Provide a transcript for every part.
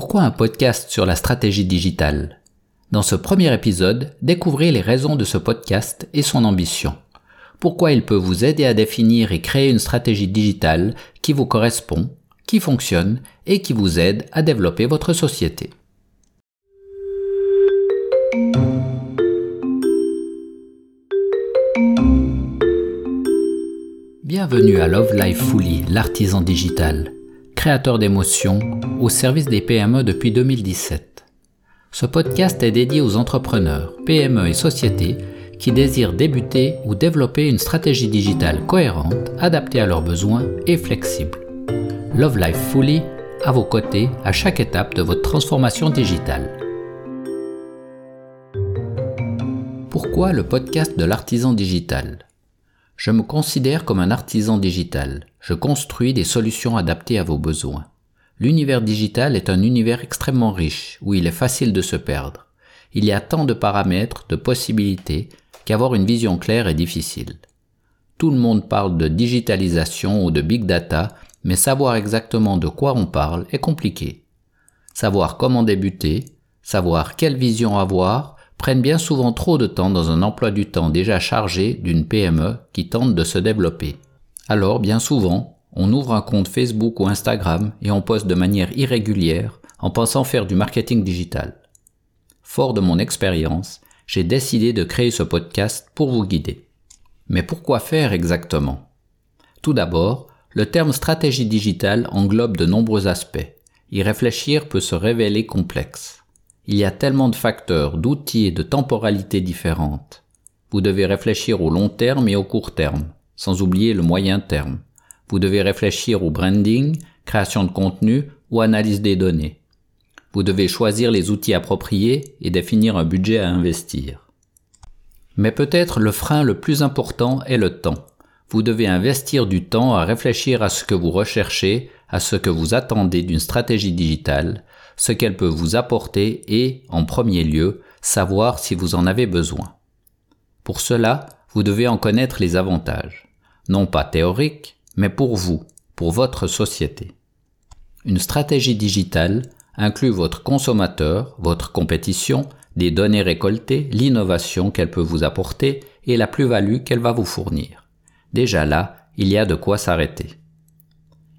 Pourquoi un podcast sur la stratégie digitale? Dans ce premier épisode, découvrez les raisons de ce podcast et son ambition. Pourquoi il peut vous aider à définir et créer une stratégie digitale qui vous correspond, qui fonctionne et qui vous aide à développer votre société. Bienvenue à Love Life Fully, l'artisan digital, créateur d'émotions au service des PME depuis 2017. Ce podcast est dédié aux entrepreneurs, PME et sociétés qui désirent débuter ou développer une stratégie digitale cohérente, adaptée à leurs besoins et flexible. Love Life Fully, à vos côtés à chaque étape de votre transformation digitale. Pourquoi le podcast de l'artisan digital? Je me considère comme un artisan digital. Je construis des solutions adaptées à vos besoins. L'univers digital est un univers extrêmement riche où il est facile de se perdre. Il y a tant de paramètres, de possibilités, qu'avoir une vision claire est difficile. Tout le monde parle de digitalisation ou de big data, mais savoir exactement de quoi on parle est compliqué. Savoir comment débuter, savoir quelle vision avoir, prennent bien souvent trop de temps dans un emploi du temps déjà chargé d'une PME qui tente de se développer. Alors, bien souvent, on ouvre un compte Facebook ou Instagram et on poste de manière irrégulière en pensant faire du marketing digital. Fort de mon expérience, j'ai décidé de créer ce podcast pour vous guider. Mais pourquoi faire exactement? Tout d'abord, le terme stratégie digitale englobe de nombreux aspects. Y réfléchir peut se révéler complexe. Il y a tellement de facteurs, d'outils et de temporalités différentes. Vous devez réfléchir au long terme et au court terme, sans oublier le moyen terme. Vous devez réfléchir au branding, création de contenu ou analyse des données. Vous devez choisir les outils appropriés et définir un budget à investir. Mais peut-être le frein le plus important est le temps. Vous devez investir du temps à réfléchir à ce que vous recherchez, à ce que vous attendez d'une stratégie digitale, ce qu'elle peut vous apporter et, en premier lieu, savoir si vous en avez besoin. Pour cela, vous devez en connaître les avantages, non pas théoriques, mais pour vous, pour votre société. Une stratégie digitale inclut votre consommateur, votre compétition, les données récoltées, l'innovation qu'elle peut vous apporter et la plus-value qu'elle va vous fournir. Déjà là, il y a de quoi s'arrêter.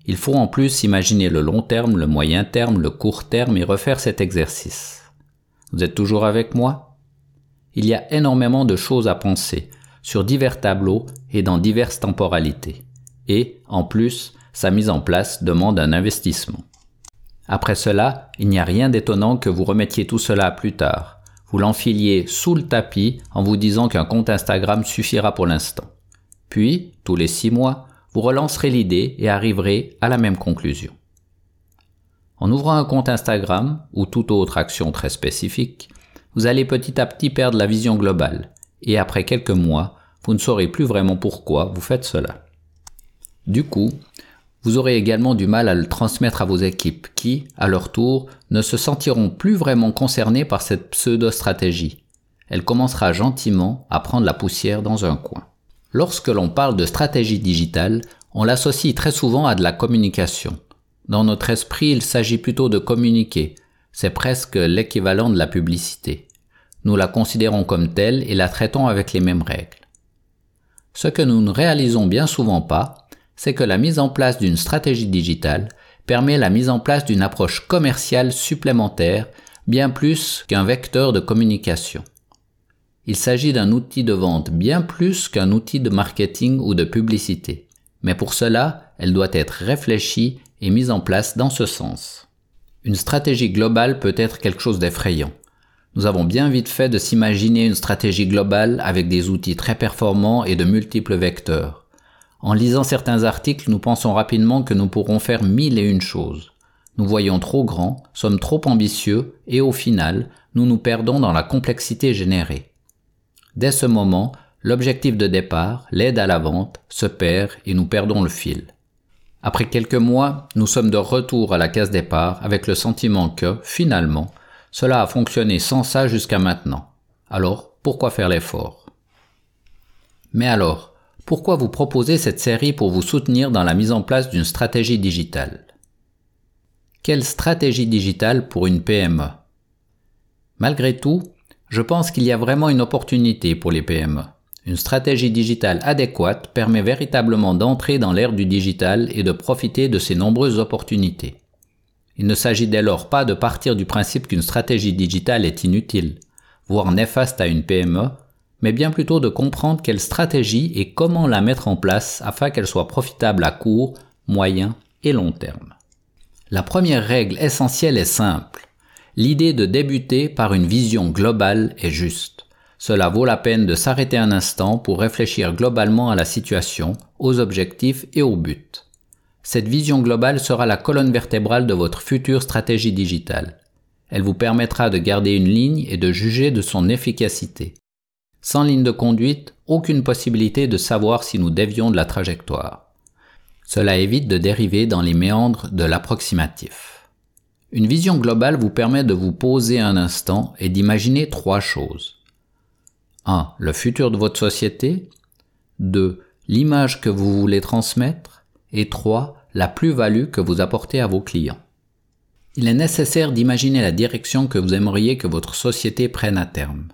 Il faut en plus imaginer le long terme, le moyen terme, le court terme et refaire cet exercice. Vous êtes toujours avec moi? Il y a énormément de choses à penser, sur divers tableaux et dans diverses temporalités. Et, en plus, sa mise en place demande un investissement. Après cela, il n'y a rien d'étonnant que vous remettiez tout cela plus tard. Vous l'enfiliez sous le tapis en vous disant qu'un compte Instagram suffira pour l'instant. Puis, tous les six mois, vous relancerez l'idée et arriverez à la même conclusion. En ouvrant un compte Instagram ou toute autre action très spécifique, vous allez petit à petit perdre la vision globale et après quelques mois, vous ne saurez plus vraiment pourquoi vous faites cela. Du coup, vous aurez également du mal à le transmettre à vos équipes qui, à leur tour, ne se sentiront plus vraiment concernées par cette pseudo-stratégie. Elle commencera gentiment à prendre la poussière dans un coin. Lorsque l'on parle de stratégie digitale, on l'associe très souvent à de la communication. Dans notre esprit, il s'agit plutôt de communiquer. C'est presque l'équivalent de la publicité. Nous la considérons comme telle et la traitons avec les mêmes règles. Ce que nous ne réalisons bien souvent pas, c'est que la mise en place d'une stratégie digitale permet la mise en place d'une approche commerciale supplémentaire, bien plus qu'un vecteur de communication. Il s'agit d'un outil de vente bien plus qu'un outil de marketing ou de publicité. Mais pour cela, elle doit être réfléchie et mise en place dans ce sens. Une stratégie globale peut être quelque chose d'effrayant. Nous avons bien vite fait de s'imaginer une stratégie globale avec des outils très performants et de multiples vecteurs. En lisant certains articles, nous pensons rapidement que nous pourrons faire mille et une choses. Nous voyons trop grand, sommes trop ambitieux et au final, nous nous perdons dans la complexité générée. Dès ce moment, l'objectif de départ, l'aide à la vente, se perd et nous perdons le fil. Après quelques mois, nous sommes de retour à la case départ avec le sentiment que, finalement, cela a fonctionné sans ça jusqu'à maintenant. Alors, pourquoi faire l'effort? Mais alors, pourquoi vous proposer cette série pour vous soutenir dans la mise en place d'une stratégie digitale? Quelle stratégie digitale pour une PME Malgré tout, je pense qu'il y a vraiment une opportunité pour les PME. Une stratégie digitale adéquate permet véritablement d'entrer dans l'ère du digital et de profiter de ces nombreuses opportunités. Il ne s'agit dès lors pas de partir du principe qu'une stratégie digitale est inutile, voire néfaste à une PME, mais bien plutôt de comprendre quelle stratégie et comment la mettre en place afin qu'elle soit profitable à court, moyen et long terme. La première règle essentielle est simple. L'idée de débuter par une vision globale est juste. Cela vaut la peine de s'arrêter un instant pour réfléchir globalement à la situation, aux objectifs et aux buts. Cette vision globale sera la colonne vertébrale de votre future stratégie digitale. Elle vous permettra de garder une ligne et de juger de son efficacité. Sans ligne de conduite, aucune possibilité de savoir si nous dévions de la trajectoire. Cela évite de dériver dans les méandres de l'approximatif. Une vision globale vous permet de vous poser un instant et d'imaginer trois choses. 1. Le futur de votre société. 2. L'image que vous voulez transmettre. Et 3. La plus-value que vous apportez à vos clients. Il est nécessaire d'imaginer la direction que vous aimeriez que votre société prenne à terme.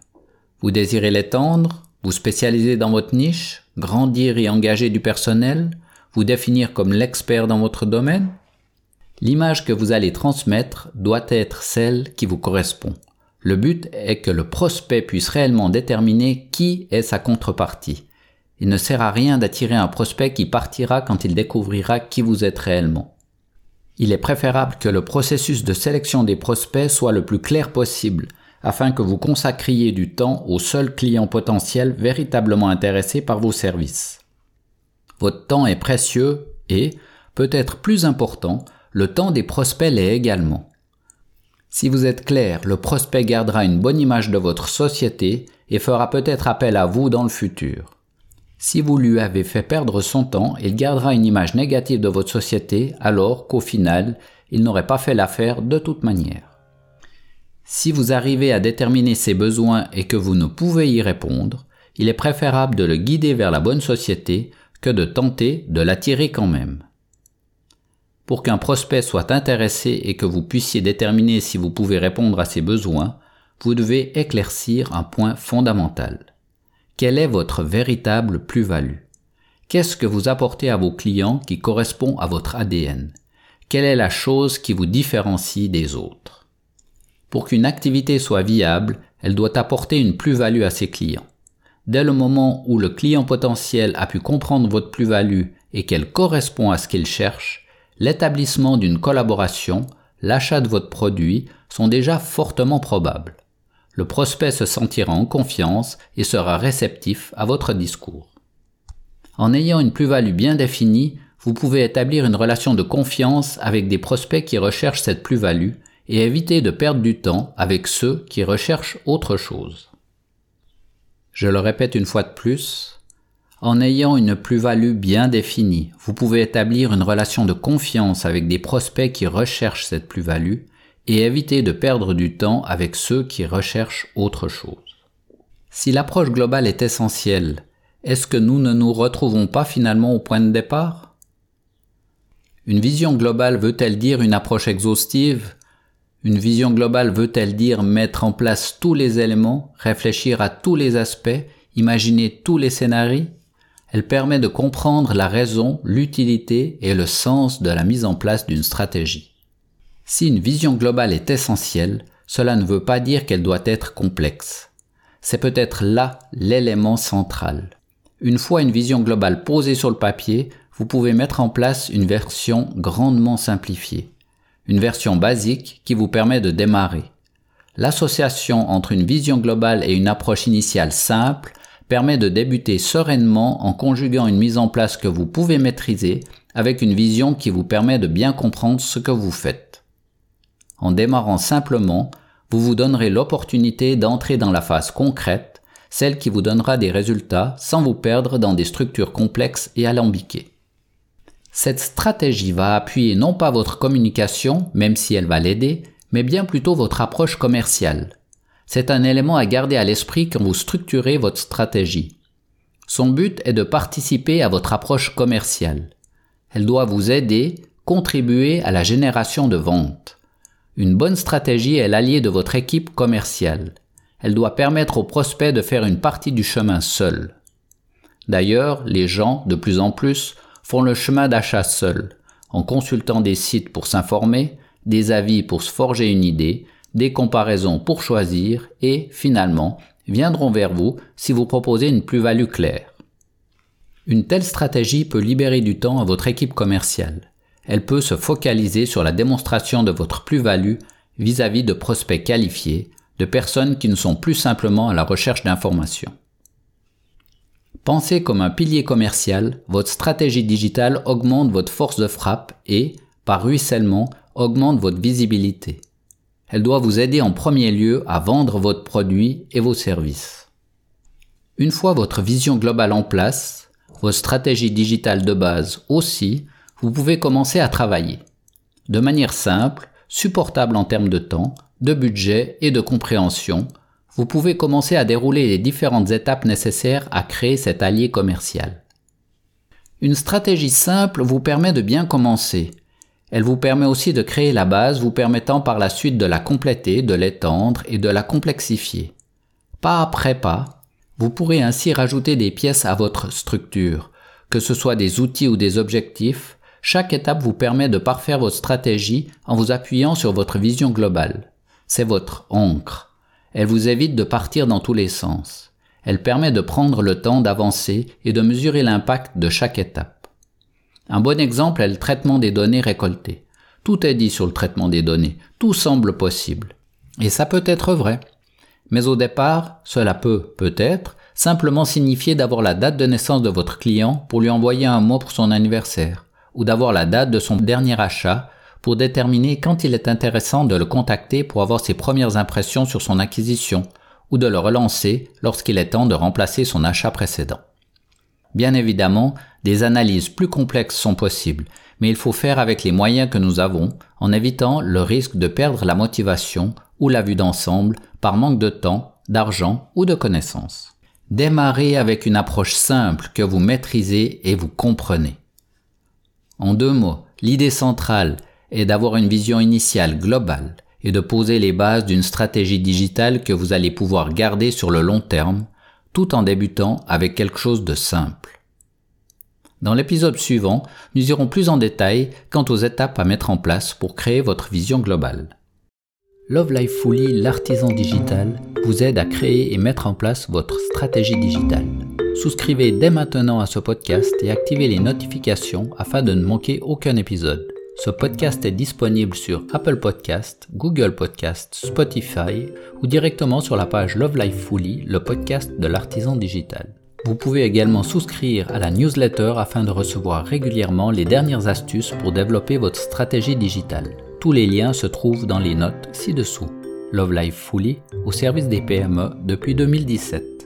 Vous désirez l'étendre, vous spécialiser dans votre niche, grandir et engager du personnel, vous définir comme l'expert dans votre domaine L'image que vous allez transmettre doit être celle qui vous correspond. Le but est que le prospect puisse réellement déterminer qui est sa contrepartie. Il ne sert à rien d'attirer un prospect qui partira quand il découvrira qui vous êtes réellement. Il est préférable que le processus de sélection des prospects soit le plus clair possible, afin que vous consacriez du temps aux seuls clients potentiels véritablement intéressés par vos services. Votre temps est précieux et, peut-être plus important, le temps des prospects l'est également. Si vous êtes clair, le prospect gardera une bonne image de votre société et fera peut-être appel à vous dans le futur. Si vous lui avez fait perdre son temps, il gardera une image négative de votre société alors qu'au final, il n'aurait pas fait l'affaire de toute manière. Si vous arrivez à déterminer ses besoins et que vous ne pouvez y répondre, il est préférable de le guider vers la bonne société que de tenter de l'attirer quand même. Pour qu'un prospect soit intéressé et que vous puissiez déterminer si vous pouvez répondre à ses besoins, vous devez éclaircir un point fondamental. Quelle est votre véritable plus-value? Qu'est-ce que vous apportez à vos clients qui correspond à votre ADN Quelle est la chose qui vous différencie des autres? Pour qu'une activité soit viable, elle doit apporter une plus-value à ses clients. Dès le moment où le client potentiel a pu comprendre votre plus-value et qu'elle correspond à ce qu'il cherche, l'établissement d'une collaboration, l'achat de votre produit sont déjà fortement probables. Le prospect se sentira en confiance et sera réceptif à votre discours. En ayant une plus-value bien définie, vous pouvez établir une relation de confiance avec des prospects qui recherchent cette plus-value et éviter de perdre du temps avec ceux qui recherchent autre chose. Je le répète une fois de plus, en ayant une plus-value bien définie, vous pouvez établir une relation de confiance avec des prospects qui recherchent cette plus-value et éviter de perdre du temps avec ceux qui recherchent autre chose. Si l'approche globale est essentielle, est-ce que nous ne nous retrouvons pas finalement au point de départ? Une vision globale veut-elle dire une approche exhaustive? Une vision globale veut-elle dire mettre en place tous les éléments, réfléchir à tous les aspects, imaginer tous les scénarios? Elle permet de comprendre la raison, l'utilité et le sens de la mise en place d'une stratégie. Si une vision globale est essentielle, cela ne veut pas dire qu'elle doit être complexe. C'est peut-être là l'élément central. Une fois une vision globale posée sur le papier, vous pouvez mettre en place une version grandement simplifiée une version basique qui vous permet de démarrer. L'association entre une vision globale et une approche initiale simple permet de débuter sereinement en conjuguant une mise en place que vous pouvez maîtriser avec une vision qui vous permet de bien comprendre ce que vous faites. En démarrant simplement, vous vous donnerez l'opportunité d'entrer dans la phase concrète, celle qui vous donnera des résultats sans vous perdre dans des structures complexes et alambiquées. Cette stratégie va appuyer non pas votre communication, même si elle va l'aider, mais bien plutôt votre approche commerciale. C'est un élément à garder à l'esprit quand vous structurez votre stratégie. Son but est de participer à votre approche commerciale. Elle doit vous aider, contribuer à la génération de ventes. Une bonne stratégie est l'allié de votre équipe commerciale. Elle doit permettre aux prospects de faire une partie du chemin seuls. D'ailleurs, les gens, de plus en plus, font le chemin d'achat seuls, en consultant des sites pour s'informer, des avis pour se forger une idée, des comparaisons pour choisir et, finalement, viendront vers vous si vous proposez une plus-value claire. Une telle stratégie peut libérer du temps à votre équipe commerciale. Elle peut se focaliser sur la démonstration de votre plus-value vis-à-vis de prospects qualifiés, de personnes qui ne sont plus simplement à la recherche d'informations. Pensez comme un pilier commercial, votre stratégie digitale augmente votre force de frappe et, par ruissellement, augmente votre visibilité. Elle doit vous aider en premier lieu à vendre votre produit et vos services. Une fois votre vision globale en place, votre stratégie digitale de base aussi, vous pouvez commencer à travailler. De manière simple, supportable en termes de temps, de budget et de compréhension, vous pouvez commencer à dérouler les différentes étapes nécessaires à créer cet allié commercial. Une stratégie simple vous permet de bien commencer, elle vous permet aussi de créer la base vous permettant par la suite de la compléter, de l'étendre et de la complexifier. Pas après pas, vous pourrez ainsi rajouter des pièces à votre structure, que ce soit des outils ou des objectifs, chaque étape vous permet de parfaire votre stratégie en vous appuyant sur votre vision globale. C'est votre encre. Elle vous évite de partir dans tous les sens. Elle permet de prendre le temps d'avancer et de mesurer l'impact de chaque étape. Un bon exemple est le traitement des données récoltées. Tout est dit sur le traitement des données, tout semble possible. Et ça peut être vrai. Mais au départ, cela peut, peut-être, simplement signifier d'avoir la date de naissance de votre client pour lui envoyer un mot pour son anniversaire, ou d'avoir la date de son dernier achat pour déterminer quand il est intéressant de le contacter pour avoir ses premières impressions sur son acquisition, ou de le relancer lorsqu'il est temps de remplacer son achat précédent. Bien évidemment, des analyses plus complexes sont possibles, mais il faut faire avec les moyens que nous avons en évitant le risque de perdre la motivation ou la vue d'ensemble par manque de temps, d'argent ou de connaissances. Démarrez avec une approche simple que vous maîtrisez et vous comprenez. En deux mots, l'idée centrale est d'avoir une vision initiale globale et de poser les bases d'une stratégie digitale que vous allez pouvoir garder sur le long terme tout en débutant avec quelque chose de simple. Dans l'épisode suivant, nous irons plus en détail quant aux étapes à mettre en place pour créer votre vision globale. Love Life Fully, l'artisan digital, vous aide à créer et mettre en place votre stratégie digitale. Souscrivez dès maintenant à ce podcast et activez les notifications afin de ne manquer aucun épisode. Ce podcast est disponible sur Apple Podcast, Google Podcast, Spotify ou directement sur la page Love Life Fully, le podcast de l'artisan digital. Vous pouvez également souscrire à la newsletter afin de recevoir régulièrement les dernières astuces pour développer votre stratégie digitale. Tous les liens se trouvent dans les notes ci-dessous. Love Life Fully au service des PME depuis 2017.